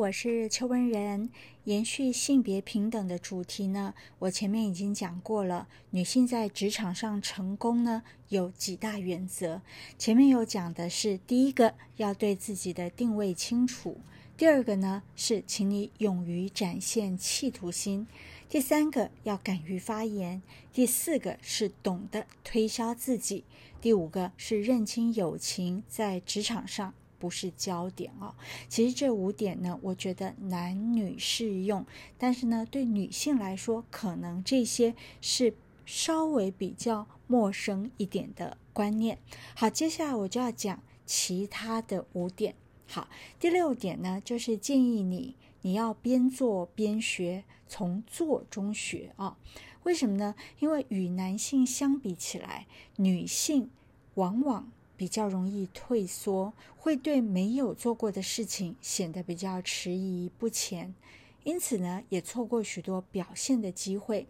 我是邱文仁。延续性别平等的主题呢，我前面已经讲过了。女性在职场上成功呢，有几大原则。前面有讲的是，第一个要对自己的定位清楚；第二个呢是，请你勇于展现企图心；第三个要敢于发言；第四个是懂得推销自己；第五个是认清友情在职场上。不是焦点哦。其实这五点呢，我觉得男女适用，但是呢，对女性来说，可能这些是稍微比较陌生一点的观念。好，接下来我就要讲其他的五点。好，第六点呢，就是建议你你要边做边学，从做中学啊。为什么呢？因为与男性相比起来，女性往往。比较容易退缩，会对没有做过的事情显得比较迟疑不前，因此呢，也错过许多表现的机会。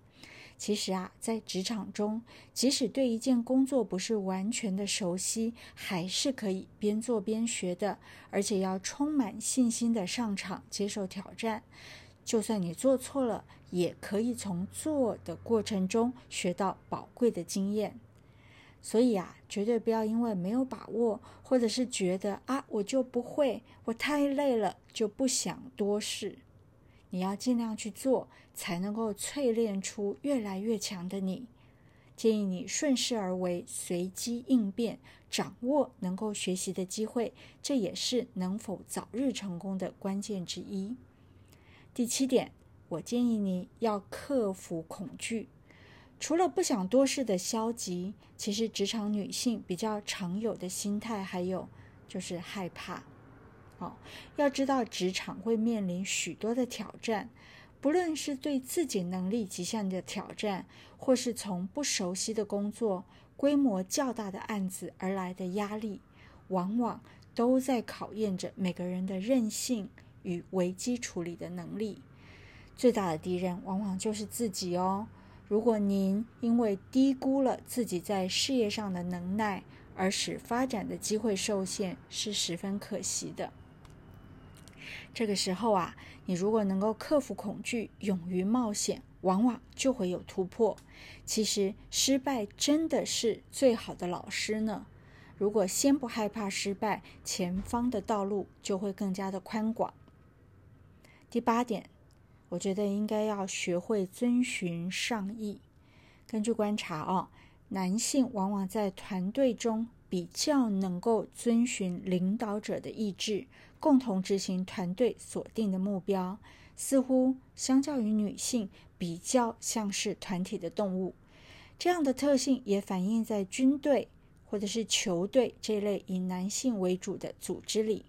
其实啊，在职场中，即使对一件工作不是完全的熟悉，还是可以边做边学的，而且要充满信心的上场接受挑战。就算你做错了，也可以从做的过程中学到宝贵的经验。所以啊，绝对不要因为没有把握，或者是觉得啊我就不会，我太累了，就不想多事。你要尽量去做，才能够淬炼出越来越强的你。建议你顺势而为，随机应变，掌握能够学习的机会，这也是能否早日成功的关键之一。第七点，我建议你要克服恐惧。除了不想多事的消极，其实职场女性比较常有的心态还有就是害怕。哦，要知道职场会面临许多的挑战，不论是对自己能力极限的挑战，或是从不熟悉的工作、规模较大的案子而来的压力，往往都在考验着每个人的韧性与危机处理的能力。最大的敌人往往就是自己哦。如果您因为低估了自己在事业上的能耐，而使发展的机会受限，是十分可惜的。这个时候啊，你如果能够克服恐惧，勇于冒险，往往就会有突破。其实，失败真的是最好的老师呢。如果先不害怕失败，前方的道路就会更加的宽广。第八点。我觉得应该要学会遵循上意。根据观察哦，男性往往在团队中比较能够遵循领导者的意志，共同执行团队锁定的目标。似乎相较于女性，比较像是团体的动物。这样的特性也反映在军队或者是球队这类以男性为主的组织里，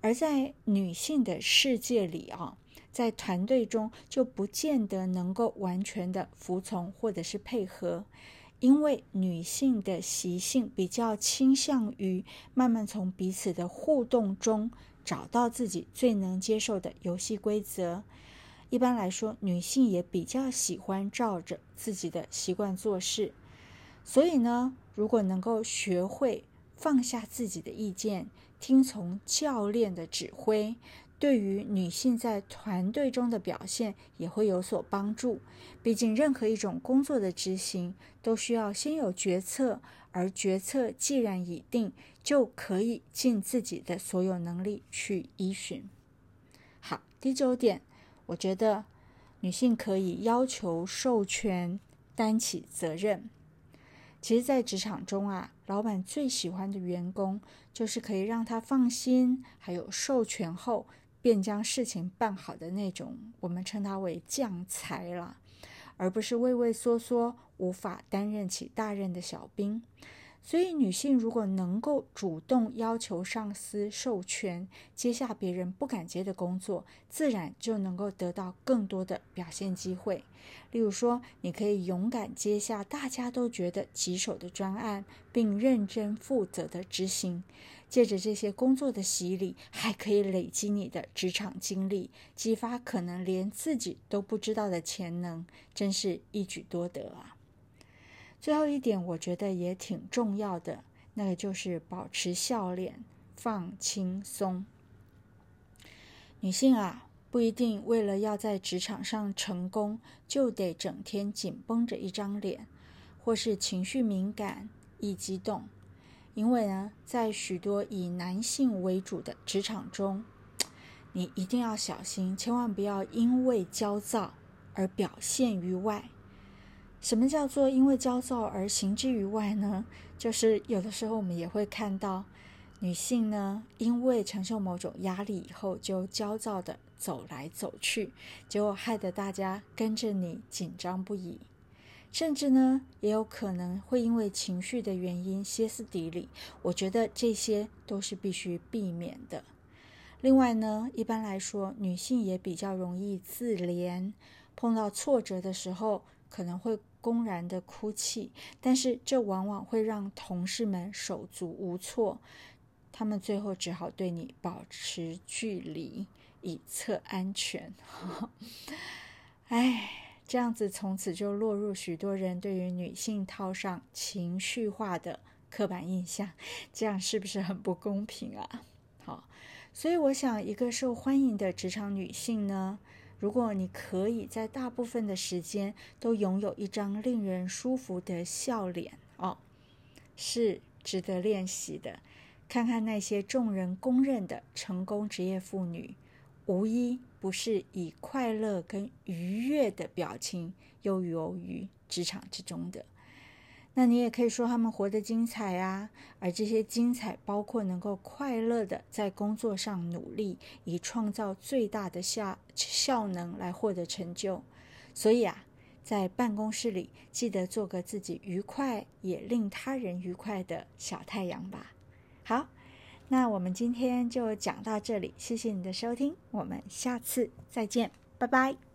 而在女性的世界里啊。在团队中就不见得能够完全的服从或者是配合，因为女性的习性比较倾向于慢慢从彼此的互动中找到自己最能接受的游戏规则。一般来说，女性也比较喜欢照着自己的习惯做事。所以呢，如果能够学会放下自己的意见，听从教练的指挥。对于女性在团队中的表现也会有所帮助。毕竟，任何一种工作的执行都需要先有决策，而决策既然已定，就可以尽自己的所有能力去依循。好，第九点，我觉得女性可以要求授权，担起责任。其实，在职场中啊，老板最喜欢的员工就是可以让他放心，还有授权后。便将事情办好的那种，我们称它为将才了，而不是畏畏缩缩、无法担任起大任的小兵。所以，女性如果能够主动要求上司授权接下别人不敢接的工作，自然就能够得到更多的表现机会。例如说，你可以勇敢接下大家都觉得棘手的专案，并认真负责的执行。借着这些工作的洗礼，还可以累积你的职场经历，激发可能连自己都不知道的潜能，真是一举多得啊！最后一点，我觉得也挺重要的，那个就是保持笑脸，放轻松。女性啊，不一定为了要在职场上成功，就得整天紧绷着一张脸，或是情绪敏感、易激动。因为呢，在许多以男性为主的职场中，你一定要小心，千万不要因为焦躁而表现于外。什么叫做因为焦躁而行之于外呢？就是有的时候我们也会看到女性呢，因为承受某种压力以后，就焦躁的走来走去，结果害得大家跟着你紧张不已。甚至呢，也有可能会因为情绪的原因歇斯底里。我觉得这些都是必须避免的。另外呢，一般来说，女性也比较容易自怜，碰到挫折的时候可能会公然的哭泣，但是这往往会让同事们手足无措，他们最后只好对你保持距离，以测安全。唉。这样子，从此就落入许多人对于女性套上情绪化的刻板印象，这样是不是很不公平啊？好，所以我想，一个受欢迎的职场女性呢，如果你可以在大部分的时间都拥有一张令人舒服的笑脸哦，是值得练习的。看看那些众人公认的成功职业妇女。无一不是以快乐跟愉悦的表情悠游于职场之中的。那你也可以说他们活得精彩啊，而这些精彩包括能够快乐的在工作上努力，以创造最大的效效能来获得成就。所以啊，在办公室里记得做个自己愉快也令他人愉快的小太阳吧。好。那我们今天就讲到这里，谢谢你的收听，我们下次再见，拜拜。